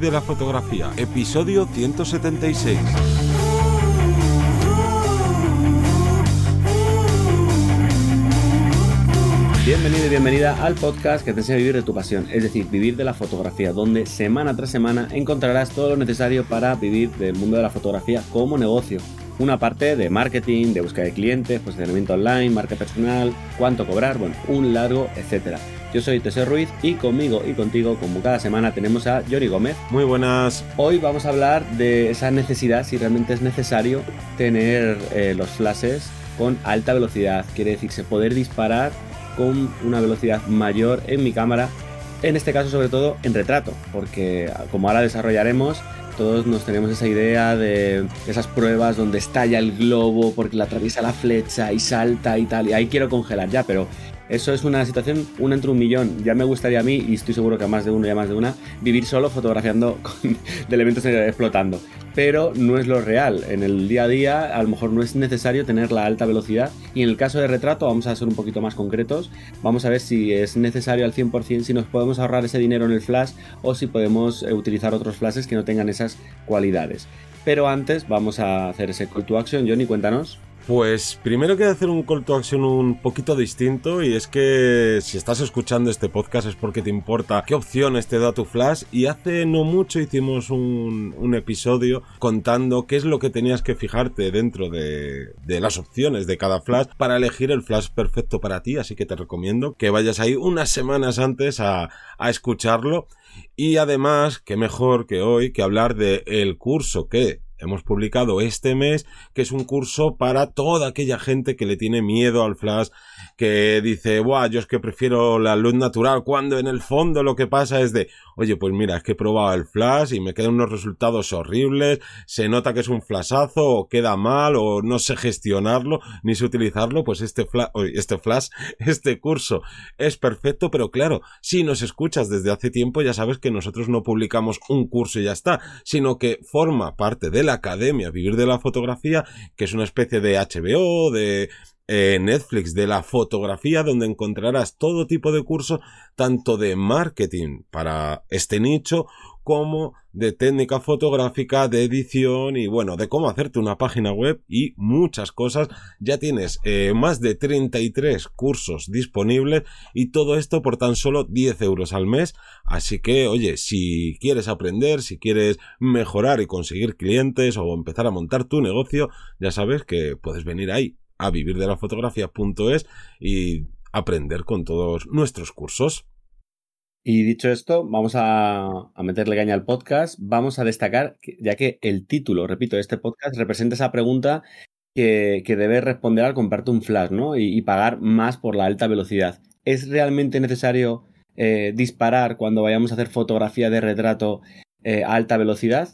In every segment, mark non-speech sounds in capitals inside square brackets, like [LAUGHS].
de la fotografía, episodio 176. Bienvenido y bienvenida al podcast que te enseña a vivir de tu pasión, es decir, vivir de la fotografía, donde semana tras semana encontrarás todo lo necesario para vivir del mundo de la fotografía como negocio. Una parte de marketing, de búsqueda de clientes, posicionamiento online, marca personal, cuánto cobrar, bueno, un largo, etcétera. Yo soy Teseo Ruiz y conmigo y contigo, como cada semana, tenemos a Yori Gómez. Muy buenas. Hoy vamos a hablar de esa necesidad, si realmente es necesario tener eh, los flashes con alta velocidad. Quiere decirse poder disparar con una velocidad mayor en mi cámara. En este caso, sobre todo en retrato, porque como ahora desarrollaremos, todos nos tenemos esa idea de esas pruebas donde estalla el globo porque la atraviesa la flecha y salta y tal. Y ahí quiero congelar ya, pero eso es una situación, una entre un millón. Ya me gustaría a mí, y estoy seguro que a más de uno y a más de una, vivir solo fotografiando [LAUGHS] con, de elementos explotando. Pero no es lo real. En el día a día a lo mejor no es necesario tener la alta velocidad. Y en el caso de retrato vamos a ser un poquito más concretos. Vamos a ver si es necesario al 100%, si nos podemos ahorrar ese dinero en el flash o si podemos eh, utilizar otros flashes que no tengan esas cualidades. Pero antes vamos a hacer ese call to action. Johnny, cuéntanos. Pues primero quiero hacer un call to action un poquito distinto y es que si estás escuchando este podcast es porque te importa qué opciones te da tu flash y hace no mucho hicimos un, episodio contando qué es lo que tenías que fijarte dentro de, las opciones de cada flash para elegir el flash perfecto para ti. Así que te recomiendo que vayas ahí unas semanas antes a, escucharlo. Y además qué mejor que hoy que hablar de el curso que hemos publicado este mes, que es un curso para toda aquella gente que le tiene miedo al flash, que dice, Buah, yo es que prefiero la luz natural, cuando en el fondo lo que pasa es de, oye, pues mira, es que he probado el flash y me quedan unos resultados horribles, se nota que es un flashazo, o queda mal, o no sé gestionarlo, ni sé utilizarlo, pues este flash, este flash, [LAUGHS] este curso es perfecto, pero claro, si nos escuchas desde hace tiempo, ya sabes que nosotros no publicamos un curso y ya está, sino que forma parte de la academia Vivir de la Fotografía, que es una especie de HBO, de eh, Netflix de la fotografía, donde encontrarás todo tipo de cursos, tanto de marketing para este nicho, como de técnica fotográfica, de edición y bueno, de cómo hacerte una página web y muchas cosas. Ya tienes eh, más de 33 cursos disponibles y todo esto por tan solo 10 euros al mes. Así que, oye, si quieres aprender, si quieres mejorar y conseguir clientes o empezar a montar tu negocio, ya sabes que puedes venir ahí a vivirdelafotografía.es y aprender con todos nuestros cursos. Y dicho esto, vamos a, meterle caña al podcast. Vamos a destacar, ya que el título, repito, de este podcast representa esa pregunta que, que debes responder al comprarte un flash, ¿no? Y, pagar más por la alta velocidad. ¿Es realmente necesario eh, disparar cuando vayamos a hacer fotografía de retrato eh, a alta velocidad?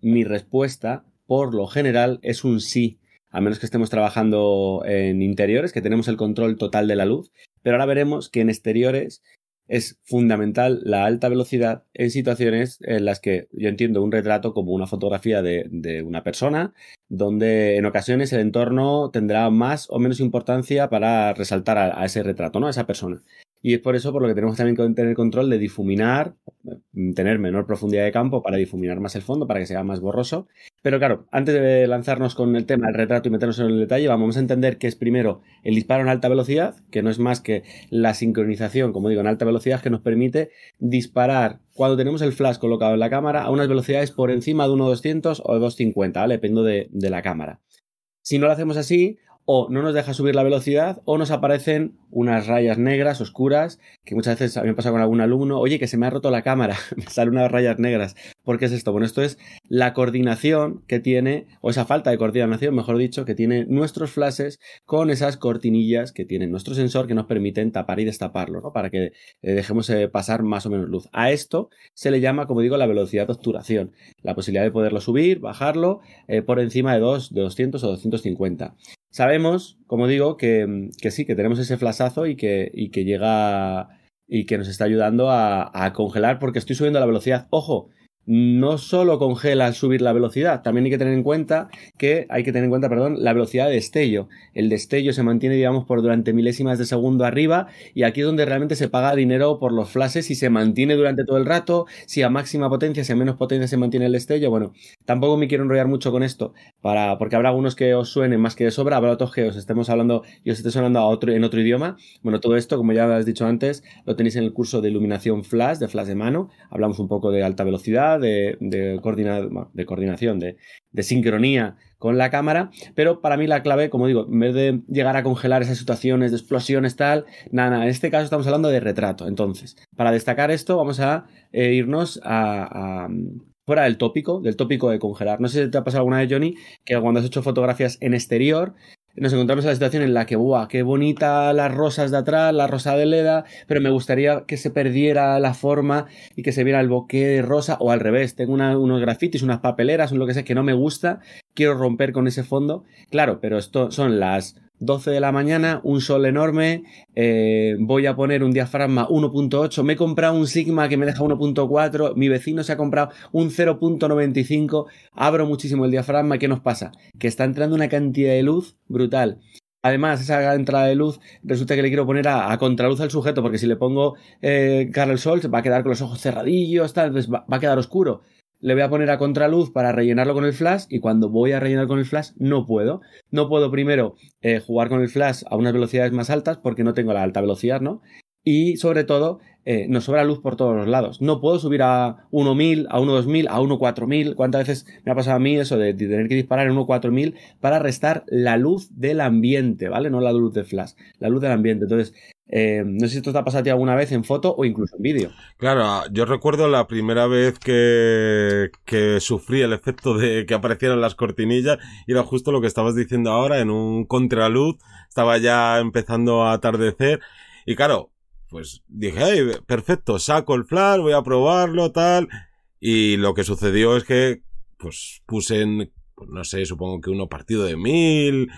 mi respuesta, por lo general, es un sí a menos que estemos trabajando en interiores, que tenemos el control total de la luz, pero ahora veremos que en exteriores es fundamental la alta velocidad en situaciones en las que yo entiendo un retrato como una fotografía de, una persona, donde en ocasiones el entorno tendrá más o menos importancia para resaltar a, a ese retrato, ¿no? A esa persona. Y es por eso por lo que tenemos también que tener control de difuminar, tener menor profundidad de campo para difuminar más el fondo, para que sea más borroso. Pero claro, antes de lanzarnos con el tema del retrato y meternos en el detalle, vamos a entender que es primero el disparo en alta velocidad, que no es más que la sincronización, como digo, en alta velocidad, que nos permite disparar cuando tenemos el flash colocado en la cámara a unas velocidades por encima de 1.200 o 2.50, ¿vale? Dependiendo de, de la cámara. Si no lo hacemos así, o no nos deja subir la velocidad o nos aparecen unas rayas negras oscuras que muchas veces a mí me pasa con algún alumno, oye, que se me ha roto la cámara, [LAUGHS] me salen unas rayas negras. ¿Por qué es esto? Bueno, esto es la coordinación que tiene, o esa falta de coordinación, mejor dicho, que tiene nuestros flashes con esas cortinillas que tiene nuestro sensor que nos permiten tapar y destaparlo, ¿no? Para que eh, dejemos eh, pasar más o menos luz. A esto se le llama, como digo, la velocidad de obturación, la posibilidad de poderlo subir, bajarlo eh, por encima de 2, de 200 o 250. Sabemos, como digo, que, sí, que tenemos ese flasazo y que, y que llega y que nos está ayudando a, congelar porque estoy subiendo la velocidad. Ojo, no solo congela al subir la velocidad, también hay que tener en cuenta que hay que tener en cuenta, perdón, la velocidad de destello. El destello se mantiene, digamos, por durante milésimas de segundo arriba y aquí es donde realmente se paga dinero por los flashes y se mantiene durante todo el rato, si a máxima potencia, si a menos potencia se mantiene el destello. Bueno, tampoco me quiero enrollar mucho con esto, para, porque habrá algunos que os suenen más que de sobra, habrá otros que os estemos hablando y os esté sonando a otro, en otro idioma. Bueno, todo esto, como ya has dicho antes, lo tenéis en el curso de iluminación flash, de flash de mano. Hablamos un poco de alta velocidad, de, coordinación, de, de sincronía con la cámara, pero para mí la clave, como digo, en vez de llegar a congelar esas situaciones de explosiones tal, nada, nada en este caso estamos hablando de retrato. Entonces, para destacar esto, vamos a eh, irnos a, a, fuera del tópico, del tópico de congelar. No sé si te ha pasado alguna vez, Johnny, que cuando has hecho fotografías en exterior, nos encontramos en la situación en la que, ¡buah! ¡Qué bonita las rosas de atrás, la rosa de Leda! Pero me gustaría que se perdiera la forma y que se viera el bokeh de rosa, o al revés. Tengo unos grafitis, unas papeleras, o lo que sea, que no me gusta. Quiero romper con ese fondo. Claro, pero esto son las 12 de la mañana, un sol enorme, eh, voy a poner un diafragma 1.8, me he comprado un Sigma que me deja 1.4, mi vecino se ha comprado un 0.95, abro muchísimo el diafragma, ¿qué nos pasa? Que está entrando una cantidad de luz brutal. Además, esa entrada de luz resulta que le quiero poner a, contraluz al sujeto, porque si le pongo eh, cara al sol, va a quedar con los ojos cerradillos, tal, pues va, va a quedar oscuro le voy a poner a contraluz para rellenarlo con el flash y cuando voy a rellenar con el flash no puedo. No puedo primero eh, jugar con el flash a unas velocidades más altas porque no tengo la alta velocidad, ¿no? Y sobre todo, eh, nos sobra luz por todos los lados. No puedo subir a 1.000, a 1.2000, a 1.4000. ¿Cuántas veces me ha pasado a mí eso de, de tener que disparar en 1.4000 para restar la luz del ambiente, ¿vale? No la luz del flash, la luz del ambiente. Entonces, eh, no sé si esto te ha pasado a ti alguna vez en foto o incluso en vídeo. Claro, yo recuerdo la primera vez que, que sufrí el efecto de que aparecieran las cortinillas y era justo lo que estabas diciendo ahora, en un contraluz, estaba ya empezando a atardecer y claro, pues dije, hey, perfecto, saco el flash, voy a probarlo, tal, y lo que sucedió es que, pues puse en, pues, no sé, supongo que uno partido de mil,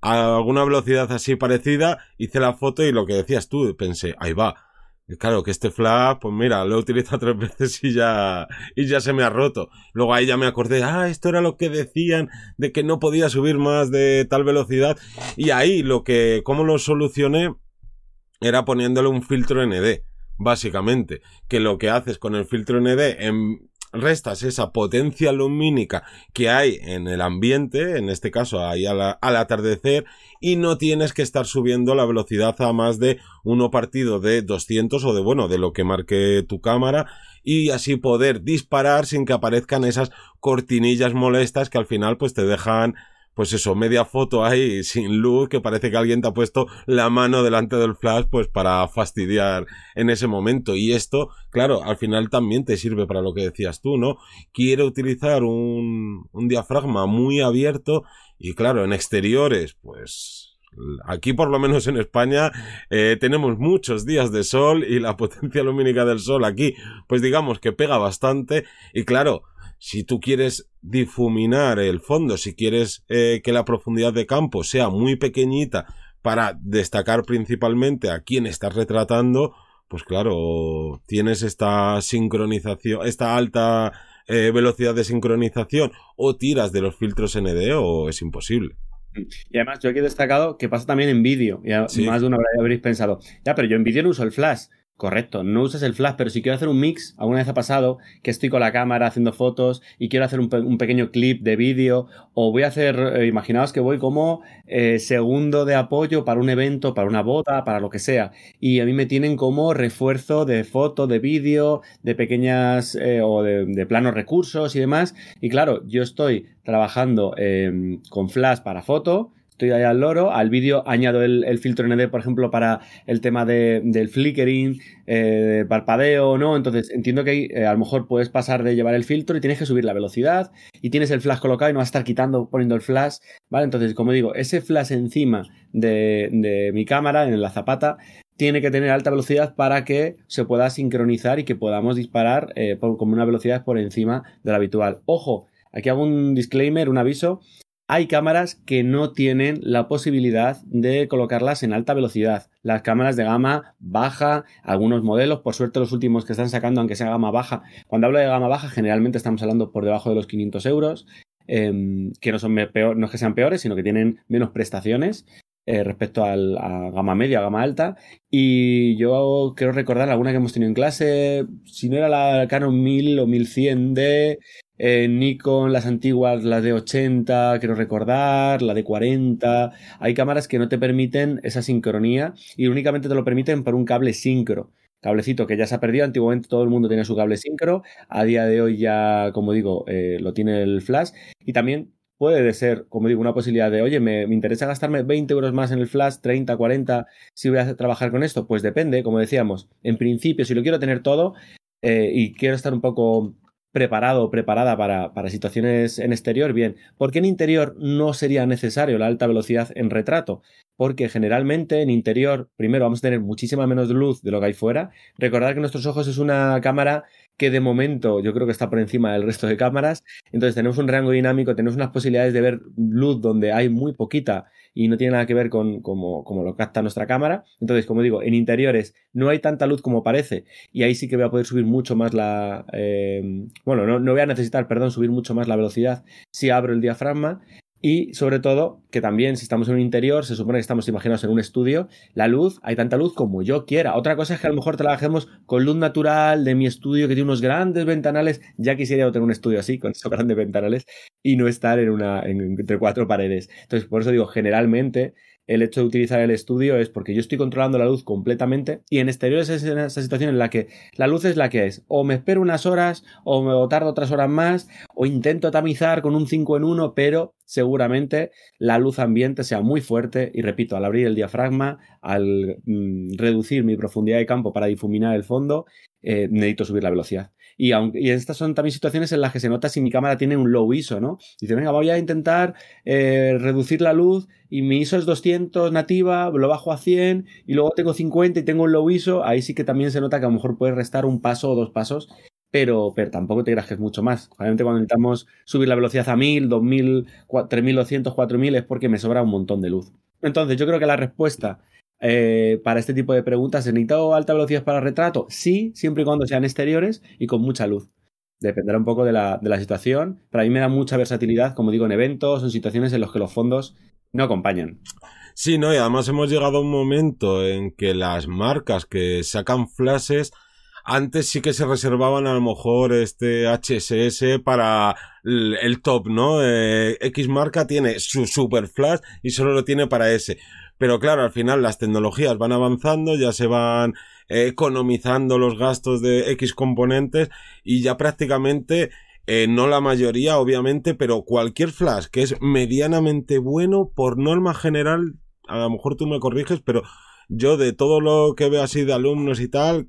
a alguna velocidad así parecida, hice la foto y lo que decías tú, pensé, ahí va. Claro, que este flash, pues mira, lo he utilizado [LAUGHS] tres veces y ya, y ya se me ha roto. Luego ahí ya me acordé, ah, esto era lo que decían de que no podía subir más de tal velocidad. Y ahí lo que, cómo lo solucioné, era poniéndole un filtro ND, básicamente. Que lo que haces con el filtro ND en, restas esa potencia lumínica que hay en el ambiente, en este caso ahí al, atardecer, y no tienes que estar subiendo la velocidad a más de uno partido de 200 o de, bueno, de lo que marque tu cámara, y así poder disparar sin que aparezcan esas cortinillas molestas que al final pues te dejan pues eso, media foto ahí sin luz que parece que alguien te ha puesto la mano delante del flash pues para fastidiar en ese momento. Y esto, claro, al final también te sirve para lo que decías tú, ¿no? Quiero utilizar un, un diafragma muy abierto y claro, en exteriores, pues Aquí, por lo menos en España, eh, tenemos muchos días de sol y la [LAUGHS] potencia lumínica del sol aquí, pues digamos que pega bastante. Y claro, si tú quieres difuminar el fondo, si quieres eh, que la profundidad de campo sea muy pequeñita para destacar principalmente a quién estás retratando, pues claro, tienes esta sincronización, esta alta eh, velocidad de sincronización o tiras de los filtros ND o es imposible. Y además, yo aquí he destacado que pasa también en vídeo. Y sí. más de una vez habréis pensado, ya, pero yo en vídeo no uso el flash. Correcto, no uses el flash, pero si quiero hacer un mix, alguna vez ha pasado que estoy con la cámara haciendo fotos y quiero hacer un, pe un pequeño clip de vídeo o voy a hacer, eh, imaginaos que voy como eh, segundo de apoyo para un evento, para una boda, para lo que sea y a mí me tienen como refuerzo de foto, de vídeo, de pequeñas eh, o de, de, planos recursos y demás y claro, yo estoy trabajando eh, con flash para foto estoy ahí al loro. Al vídeo añado el, el, filtro ND, por ejemplo, para el tema de, del flickering, eh, parpadeo, ¿no? Entonces entiendo que eh, a lo mejor puedes pasar de llevar el filtro y tienes que subir la velocidad y tienes el flash colocado y no vas a estar quitando, poniendo el flash, ¿vale? Entonces, como digo, ese flash encima de, de mi cámara, en la zapata, tiene que tener alta velocidad para que se pueda sincronizar y que podamos disparar eh, con una velocidad por encima de la habitual. Ojo, aquí hago un disclaimer, un aviso hay cámaras que no tienen la posibilidad de colocarlas en alta velocidad. Las cámaras de gama baja, algunos modelos, por suerte los últimos que están sacando, aunque sea gama baja, cuando hablo de gama baja generalmente estamos hablando por debajo de los 500 euros, em, que no son no es que sean peores, sino que tienen menos prestaciones. Eh, respecto a gama media, gama alta. Y yo quiero recordar alguna que hemos tenido en clase, si no era la Canon 1000 o 1100D, eh, Nikon, las antiguas, las de 80, quiero recordar, la de 40. Hay cámaras que no te permiten esa sincronía y únicamente te lo permiten por un cable sincro. Cablecito que ya se ha perdido, antiguamente todo el mundo tenía su cable sincro, a día de hoy ya, como digo, eh, lo tiene el flash y también puede ser, como digo, una posibilidad de, oye, me, me, interesa gastarme 20 euros más en el flash, 30, 40, si voy a trabajar con esto, pues depende, como decíamos, en principio, si lo quiero tener todo eh, y quiero estar un poco preparado o preparada para, para, situaciones en exterior, bien. ¿Por qué en interior no sería necesario la alta velocidad en retrato? Porque generalmente en interior, primero, vamos a tener muchísima menos luz de lo que hay fuera. Recordad que nuestros ojos es una cámara que de momento yo creo que está por encima del resto de cámaras. Entonces tenemos un rango dinámico, tenemos unas posibilidades de ver luz donde hay muy poquita y no tiene nada que ver con cómo, lo capta nuestra cámara. Entonces, como digo, en interiores no hay tanta luz como parece y ahí sí que voy a poder subir mucho más la... Eh, bueno, no, no voy a necesitar, perdón, subir mucho más la velocidad si abro el diafragma y sobre todo, que también si estamos en un interior, se supone que estamos imaginados en un estudio, la luz, hay tanta luz como yo quiera. Otra cosa es que a lo mejor trabajemos con luz natural de mi estudio que tiene unos grandes ventanales. Ya quisiera tener un estudio así, con [LAUGHS] esos grandes ventanales, y no estar en una, entre cuatro paredes. Entonces, por eso digo, generalmente el hecho de utilizar el estudio es porque yo estoy controlando la luz completamente y en exteriores es esa situación en la que la luz es la que es. O me espero unas horas o me tardo otras horas más o intento tamizar con un 5 en 1, pero seguramente la luz ambiente sea muy fuerte y repito, al abrir el diafragma, al mm, reducir mi profundidad de campo para difuminar el fondo, eh, necesito subir la velocidad. Y, aunque, estas son también situaciones en las que se nota si mi cámara tiene un low ISO, ¿no? Dice, venga, voy a intentar eh, reducir la luz y mi ISO es 200 nativa, lo bajo a 100 y luego tengo 50 y tengo un low ISO, ahí sí que también se nota que a lo mejor puedes restar un paso o dos pasos pero, pero tampoco te creas mucho más. Generalmente cuando necesitamos subir la velocidad a 1000, 2000, 3200, 4000 es porque me sobra un montón de luz. Entonces, yo creo que la respuesta eh, para este tipo de preguntas, ¿se necesita alta velocidad para retrato? Sí, siempre y cuando sean exteriores y con mucha luz. Dependerá un poco de la, de la situación. Para mí me da mucha versatilidad, como digo, en eventos en situaciones en las que los fondos no acompañan. Sí, no, y además hemos llegado a un momento en que las marcas que sacan flashes antes sí que se reservaban a lo mejor este HSS para el top, ¿no? Eh, X marca tiene su super flash y solo lo tiene para ese. Pero claro, al final las tecnologías van avanzando, ya se van economizando los gastos de X componentes y ya prácticamente eh, no la mayoría, obviamente, pero cualquier flash que es medianamente bueno, por norma general, a lo mejor tú me corriges, pero yo de todo lo que veo así de alumnos y tal,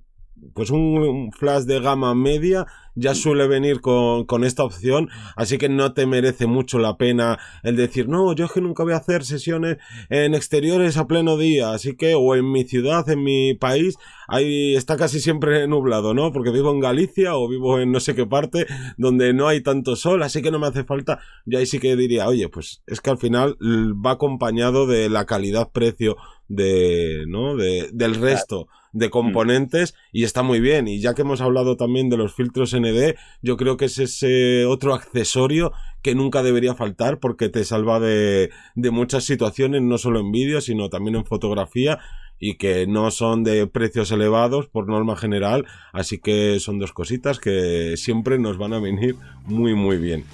pues un, flash de gama media ya suele venir con, con, esta opción, así que no te merece mucho la pena el decir, no, yo es que nunca voy a hacer sesiones en exteriores a pleno día, así que, o en mi ciudad, en mi país, ahí está casi siempre nublado, ¿no? Porque vivo en Galicia o vivo en no sé qué parte donde no hay tanto sol, así que no me hace falta, yo ahí sí que diría, oye, pues es que al final va acompañado de la calidad-precio de, ¿no? De, del resto de mm. componentes y está muy bien. Y ya que hemos hablado también de los filtros ND, yo creo que es ese otro accesorio que nunca debería faltar porque te salva de, de muchas situaciones, no solo en vídeo, sino también en fotografía y que no son de precios elevados por norma general, así que son dos cositas que siempre nos van a venir muy muy bien.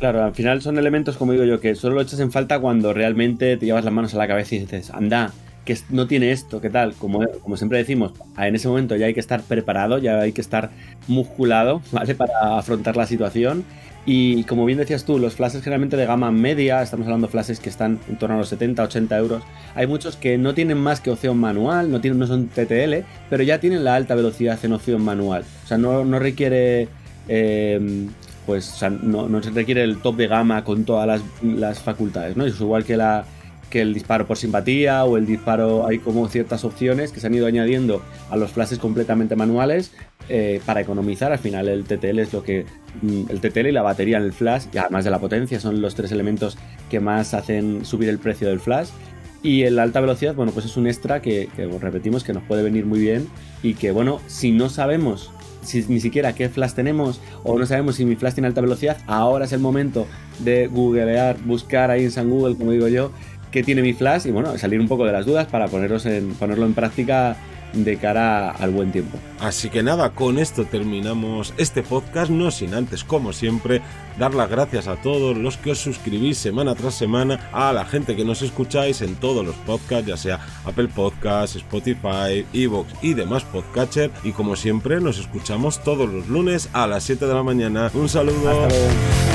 Claro, al final son elementos, como digo yo, que solo lo echas en falta cuando realmente te llevas las manos a la cabeza y dices, anda, que no tiene esto, ¿qué tal? Como, como siempre decimos, en ese momento ya hay que estar preparado, ya hay que estar musculado, [LAUGHS] ¿vale? Para afrontar la situación. Y como bien decías tú, los flashes generalmente de gama media, estamos hablando de flashes que están en torno a los 70, 80 euros. Hay muchos que no tienen más que opción manual, no, tienen, no son TTL, pero ya tienen la alta velocidad en opción manual. O sea, no, no requiere. Eh, pues o sea, no, no, se requiere el top de gama con todas las, las facultades, ¿no? Es igual que la, que el disparo por simpatía o el disparo, hay como ciertas opciones que se han ido añadiendo a los flashes completamente manuales eh, para economizar. Al final el TTL es lo que... Mm, el TTL y la batería en el flash, y además de la potencia, son los tres elementos que más hacen subir el precio del flash. Y en la alta velocidad, bueno, pues es un extra que, que repetimos que nos puede venir muy bien y que, bueno, si no sabemos si ni siquiera qué flash tenemos o no sabemos si mi flash tiene alta velocidad, ahora es el momento de googlear, buscar ahí en San Google, como digo yo, qué tiene mi flash y bueno, salir un poco de las dudas para poneros en, ponerlo en práctica de cara al buen tiempo. Así que nada, con esto terminamos este podcast, no sin antes, como siempre, dar las gracias a todos los que os suscribís semana tras semana, a la gente que nos escucháis en todos los podcasts, ya sea Apple Podcasts, Spotify, Evox y demás podcatcher. Y como siempre, nos escuchamos todos los lunes a las 7 de la mañana. Un saludo. Hasta luego.